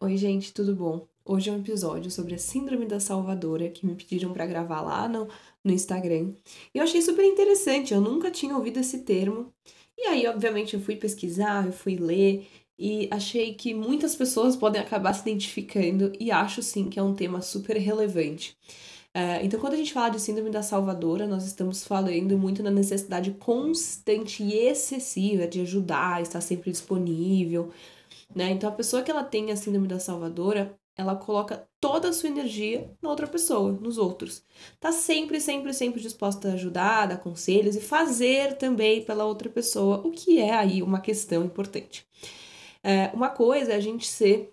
Oi, gente, tudo bom? Hoje é um episódio sobre a Síndrome da Salvadora que me pediram para gravar lá no, no Instagram. E eu achei super interessante, eu nunca tinha ouvido esse termo. E aí, obviamente, eu fui pesquisar, eu fui ler e achei que muitas pessoas podem acabar se identificando e acho sim que é um tema super relevante. Uh, então, quando a gente fala de Síndrome da Salvadora, nós estamos falando muito na necessidade constante e excessiva de ajudar, estar sempre disponível, né? Então a pessoa que ela tem a síndrome da salvadora, ela coloca toda a sua energia na outra pessoa, nos outros. Tá sempre, sempre, sempre disposta a ajudar, dar conselhos e fazer também pela outra pessoa, o que é aí uma questão importante. É, uma coisa é a gente ser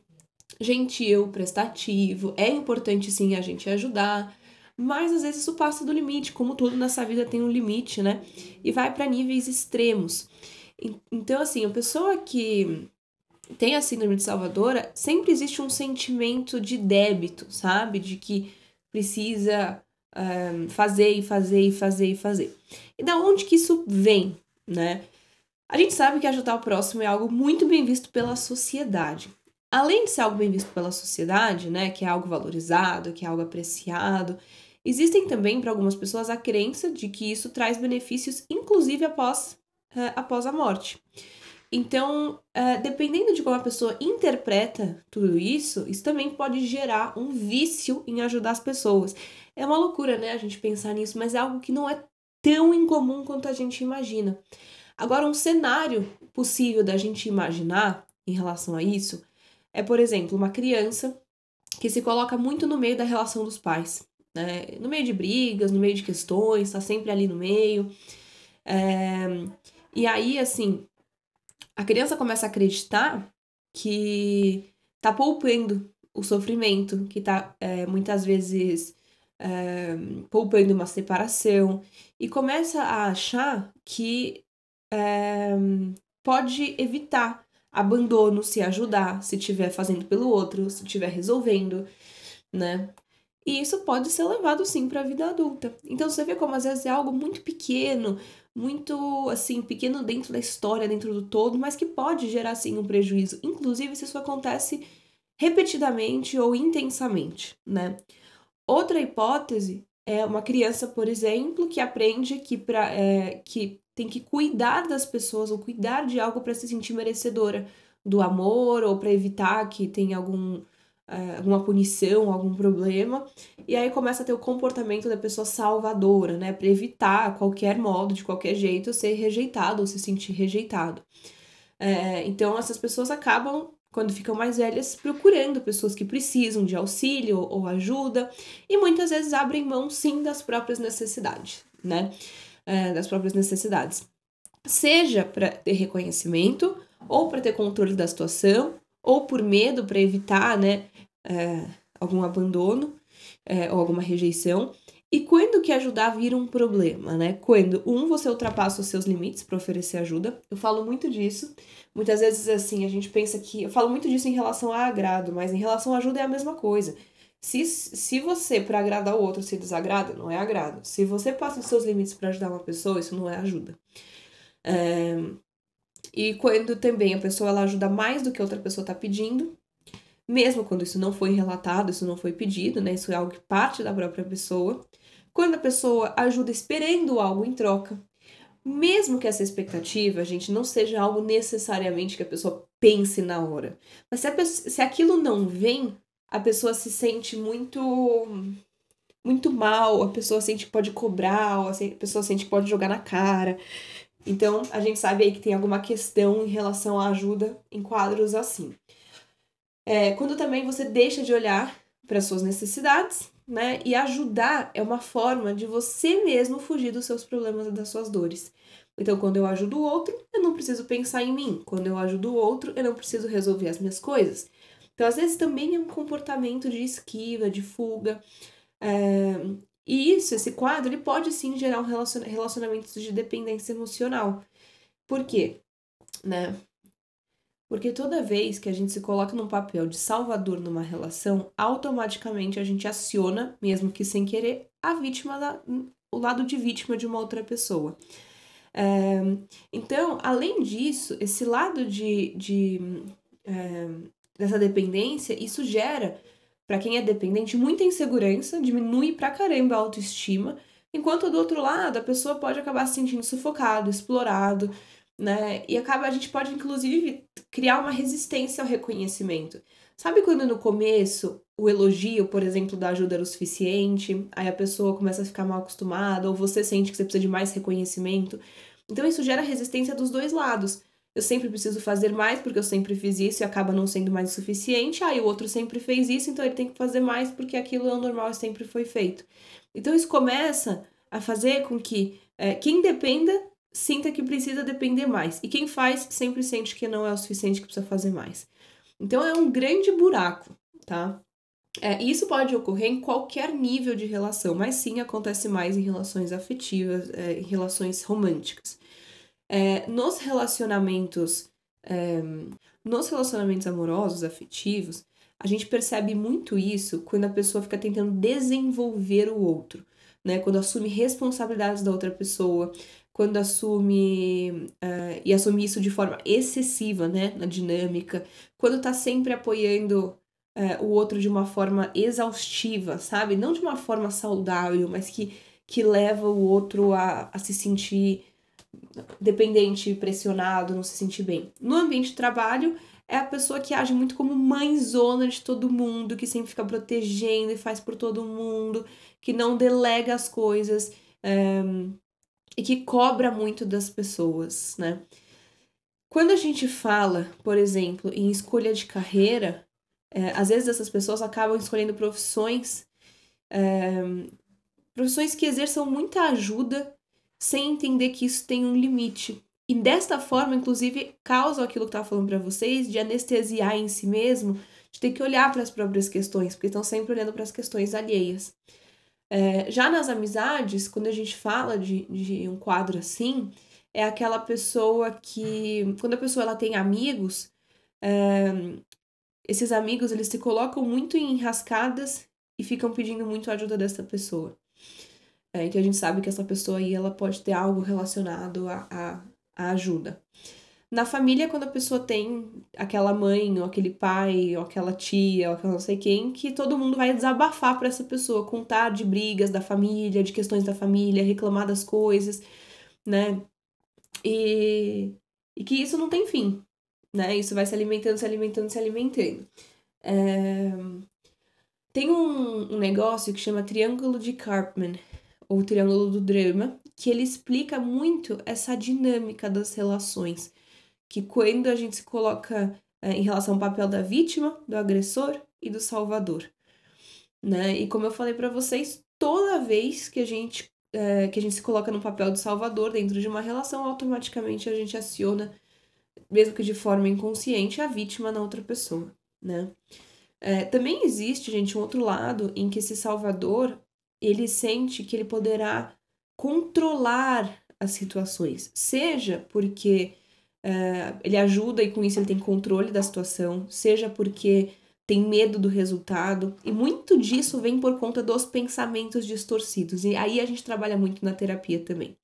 gentil, prestativo, é importante sim a gente ajudar, mas às vezes isso passa do limite, como tudo nessa vida tem um limite, né? E vai para níveis extremos. Então, assim, a pessoa que tem a síndrome de Salvadora, sempre existe um sentimento de débito, sabe? De que precisa um, fazer e fazer e fazer e fazer. E da onde que isso vem, né? A gente sabe que ajudar o próximo é algo muito bem visto pela sociedade. Além de ser algo bem visto pela sociedade, né, que é algo valorizado, que é algo apreciado, existem também para algumas pessoas a crença de que isso traz benefícios, inclusive após, uh, após a morte. Então, uh, dependendo de como a pessoa interpreta tudo isso, isso também pode gerar um vício em ajudar as pessoas. É uma loucura, né, a gente pensar nisso, mas é algo que não é tão incomum quanto a gente imagina. Agora, um cenário possível da gente imaginar em relação a isso é, por exemplo, uma criança que se coloca muito no meio da relação dos pais, né? No meio de brigas, no meio de questões, tá sempre ali no meio. É... E aí, assim, a criança começa a acreditar que tá poupando o sofrimento, que tá é, muitas vezes é, poupando uma separação, e começa a achar que é, pode evitar abandono se ajudar, se estiver fazendo pelo outro, se estiver resolvendo, né? E isso pode ser levado sim para a vida adulta. Então você vê como às vezes é algo muito pequeno, muito assim, pequeno dentro da história, dentro do todo, mas que pode gerar sim um prejuízo, inclusive se isso acontece repetidamente ou intensamente, né? Outra hipótese é uma criança, por exemplo, que aprende que, pra, é, que tem que cuidar das pessoas ou cuidar de algo para se sentir merecedora do amor ou para evitar que tenha algum alguma punição, algum problema, e aí começa a ter o comportamento da pessoa salvadora, né, para evitar qualquer modo, de qualquer jeito, ser rejeitado ou se sentir rejeitado. É, então, essas pessoas acabam, quando ficam mais velhas, procurando pessoas que precisam de auxílio ou ajuda, e muitas vezes abrem mão, sim, das próprias necessidades, né, é, das próprias necessidades. Seja para ter reconhecimento, ou para ter controle da situação, ou por medo para evitar, né, é, algum abandono é, ou alguma rejeição. E quando que ajudar vira um problema, né? Quando, um, você ultrapassa os seus limites para oferecer ajuda. Eu falo muito disso. Muitas vezes, assim, a gente pensa que. Eu falo muito disso em relação a agrado, mas em relação à ajuda é a mesma coisa. Se, se você, para agradar o outro, se desagrada, não é agrado. Se você passa os seus limites para ajudar uma pessoa, isso não é ajuda. É, e quando também a pessoa ela ajuda mais do que outra pessoa está pedindo, mesmo quando isso não foi relatado, isso não foi pedido, né? Isso é algo que parte da própria pessoa. Quando a pessoa ajuda esperando algo em troca, mesmo que essa expectativa, gente, não seja algo necessariamente que a pessoa pense na hora, mas se, pessoa, se aquilo não vem, a pessoa se sente muito muito mal, a pessoa sente que pode cobrar, a pessoa sente que pode jogar na cara. Então, a gente sabe aí que tem alguma questão em relação à ajuda em quadros assim. É, quando também você deixa de olhar para suas necessidades, né? E ajudar é uma forma de você mesmo fugir dos seus problemas e das suas dores. Então, quando eu ajudo o outro, eu não preciso pensar em mim. Quando eu ajudo o outro, eu não preciso resolver as minhas coisas. Então, às vezes, também é um comportamento de esquiva, de fuga. É, e isso, esse quadro, ele pode sim gerar um relacionamento de dependência emocional. Por quê? Né? Porque toda vez que a gente se coloca num papel de salvador numa relação, automaticamente a gente aciona, mesmo que sem querer, a vítima, da, o lado de vítima de uma outra pessoa. É, então, além disso, esse lado de, de é, dessa dependência, isso gera, para quem é dependente, muita insegurança, diminui pra caramba a autoestima, enquanto do outro lado a pessoa pode acabar se sentindo sufocado, explorado, né? E acaba, a gente pode, inclusive, criar uma resistência ao reconhecimento. Sabe quando no começo o elogio, por exemplo, da ajuda era o suficiente, aí a pessoa começa a ficar mal acostumada, ou você sente que você precisa de mais reconhecimento? Então isso gera resistência dos dois lados. Eu sempre preciso fazer mais porque eu sempre fiz isso e acaba não sendo mais o suficiente. Aí o outro sempre fez isso, então ele tem que fazer mais porque aquilo é o normal e sempre foi feito. Então isso começa a fazer com que é, quem dependa sinta que precisa depender mais. E quem faz sempre sente que não é o suficiente, que precisa fazer mais. Então é um grande buraco, tá? É, isso pode ocorrer em qualquer nível de relação, mas sim acontece mais em relações afetivas, é, em relações românticas. É, nos relacionamentos, é, nos relacionamentos amorosos, afetivos, a gente percebe muito isso quando a pessoa fica tentando desenvolver o outro, né? Quando assume responsabilidades da outra pessoa, quando assume uh, e assume isso de forma excessiva, né, na dinâmica, quando tá sempre apoiando uh, o outro de uma forma exaustiva, sabe? Não de uma forma saudável, mas que, que leva o outro a, a se sentir dependente, pressionado, não se sentir bem. No ambiente de trabalho, é a pessoa que age muito como mãezona de todo mundo, que sempre fica protegendo e faz por todo mundo, que não delega as coisas. Um, eh, e que cobra muito das pessoas, né? Quando a gente fala, por exemplo, em escolha de carreira, é, às vezes essas pessoas acabam escolhendo profissões, é, profissões que exerçam muita ajuda sem entender que isso tem um limite. E desta forma, inclusive, causa aquilo que estava falando para vocês, de anestesiar em si mesmo, de ter que olhar para as próprias questões, porque estão sempre olhando para as questões alheias. É, já nas amizades, quando a gente fala de, de um quadro assim, é aquela pessoa que, quando a pessoa ela tem amigos, é, esses amigos eles se colocam muito em enrascadas e ficam pedindo muito a ajuda dessa pessoa. É, então a gente sabe que essa pessoa aí ela pode ter algo relacionado à a, a, ajuda. Na família, quando a pessoa tem aquela mãe, ou aquele pai, ou aquela tia, ou aquela não sei quem, que todo mundo vai desabafar para essa pessoa, contar de brigas da família, de questões da família, reclamar das coisas, né? E, e que isso não tem fim, né? Isso vai se alimentando, se alimentando, se alimentando. É... Tem um, um negócio que chama Triângulo de Karpman, ou Triângulo do Drama, que ele explica muito essa dinâmica das relações que quando a gente se coloca é, em relação ao papel da vítima, do agressor e do salvador, né? E como eu falei para vocês, toda vez que a gente é, que a gente se coloca no papel de salvador dentro de uma relação, automaticamente a gente aciona, mesmo que de forma inconsciente, a vítima na outra pessoa, né? É, também existe, gente, um outro lado em que esse salvador ele sente que ele poderá controlar as situações, seja porque uh, ele ajuda e com isso ele tem controle da situação, seja porque tem medo do resultado, e muito disso vem por conta dos pensamentos distorcidos, e aí a gente trabalha muito na terapia também.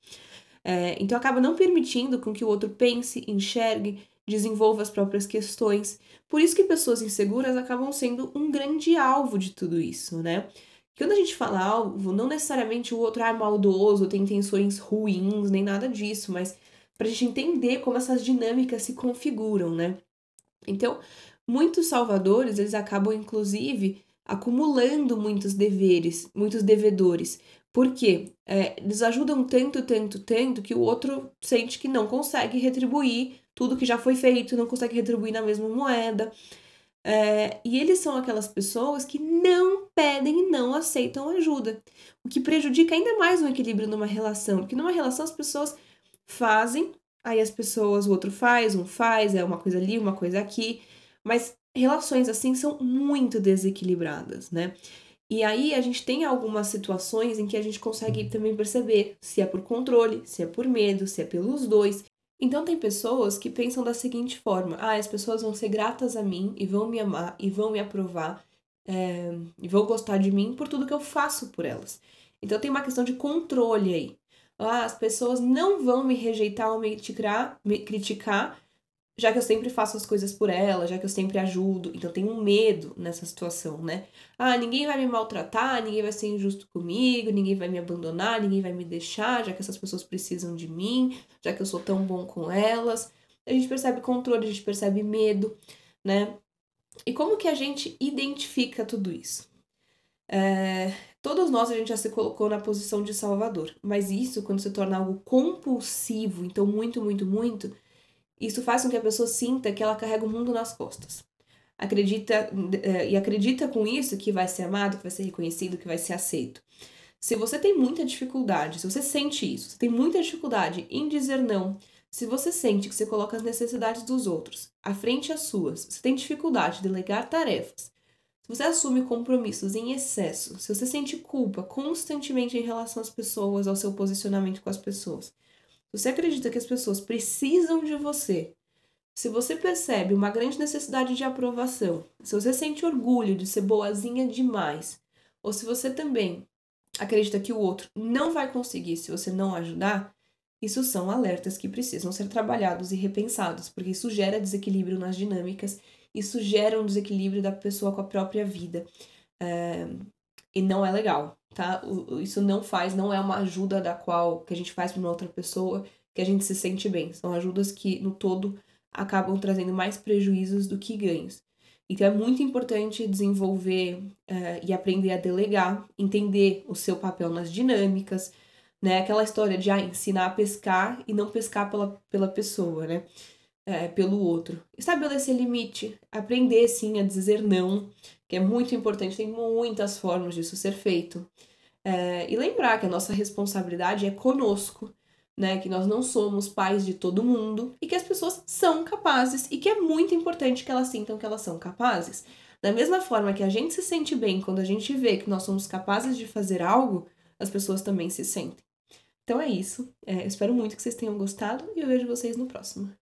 É, então acaba não permitindo com que o outro pense, enxergue, desenvolva as próprias questões. Por isso que pessoas inseguras acabam sendo um grande alvo de tudo isso, né? Quando a gente fala alvo, não necessariamente o outro é maldoso, tem intenções ruins, nem nada disso, mas para a gente entender como essas dinâmicas se configuram, né? Então, muitos salvadores, eles acabam, inclusive, acumulando muitos deveres, muitos devedores. Por quê? É, eles ajudam tanto, tanto, tanto que o outro sente que não consegue retribuir tudo que já foi feito, não consegue retribuir na mesma moeda. É, e eles são aquelas pessoas que não pedem e não aceitam ajuda, o que prejudica ainda mais o equilíbrio numa relação, porque numa relação as pessoas fazem, aí as pessoas, o outro faz, um faz, é uma coisa ali, uma coisa aqui, mas relações assim são muito desequilibradas, né? E aí a gente tem algumas situações em que a gente consegue também perceber se é por controle, se é por medo, se é pelos dois. Então tem pessoas que pensam da seguinte forma: ah, as pessoas vão ser gratas a mim e vão me amar e vão me aprovar é, vão gostar de mim por tudo que eu faço por elas. Então tem uma questão de controle aí. Ah, as pessoas não vão me rejeitar ou me criticar, me criticar já que eu sempre faço as coisas por ela, já que eu sempre ajudo, então tem um medo nessa situação, né? Ah, ninguém vai me maltratar, ninguém vai ser injusto comigo, ninguém vai me abandonar, ninguém vai me deixar, já que essas pessoas precisam de mim, já que eu sou tão bom com elas. A gente percebe controle, a gente percebe medo, né? E como que a gente identifica tudo isso? É, todos nós a gente já se colocou na posição de salvador, mas isso quando se torna algo compulsivo, então muito, muito, muito, isso faz com que a pessoa sinta que ela carrega o mundo nas costas. Acredita é, e acredita com isso que vai ser amado, que vai ser reconhecido, que vai ser aceito. Se você tem muita dificuldade, se você sente isso, você tem muita dificuldade em dizer não, se você sente que você coloca as necessidades dos outros à frente às suas, você tem dificuldade de delegar tarefas, se você assume compromissos em excesso, se você sente culpa constantemente em relação às pessoas, ao seu posicionamento com as pessoas, se você acredita que as pessoas precisam de você, se você percebe uma grande necessidade de aprovação, se você sente orgulho de ser boazinha demais, ou se você também acredita que o outro não vai conseguir se você não ajudar, isso são alertas que precisam ser trabalhados e repensados, porque isso gera desequilíbrio nas dinâmicas, isso gera um desequilíbrio da pessoa com a própria vida. É, e não é legal tá? Isso não faz, não é uma ajuda da qual que a gente faz para uma outra pessoa que a gente se sente bem. São ajudas que no todo acabam trazendo mais prejuízos do que ganhos. Então é muito importante desenvolver uh, e aprender a delegar, entender o seu papel nas dinâmicas, né? Aquela história de ah, ensinar a pescar e não pescar pela, pela pessoa, né? É, pelo outro. Estabelecer limite, aprender sim a dizer não, que é muito importante, tem muitas formas disso ser feito. É, e lembrar que a nossa responsabilidade é conosco, né? Que nós não somos pais de todo mundo e que as pessoas são capazes e que é muito importante que elas sintam que elas são capazes. Da mesma forma que a gente se sente bem quando a gente vê que nós somos capazes de fazer algo, as pessoas também se sentem. Então é isso. É, espero muito que vocês tenham gostado e eu vejo vocês no próximo.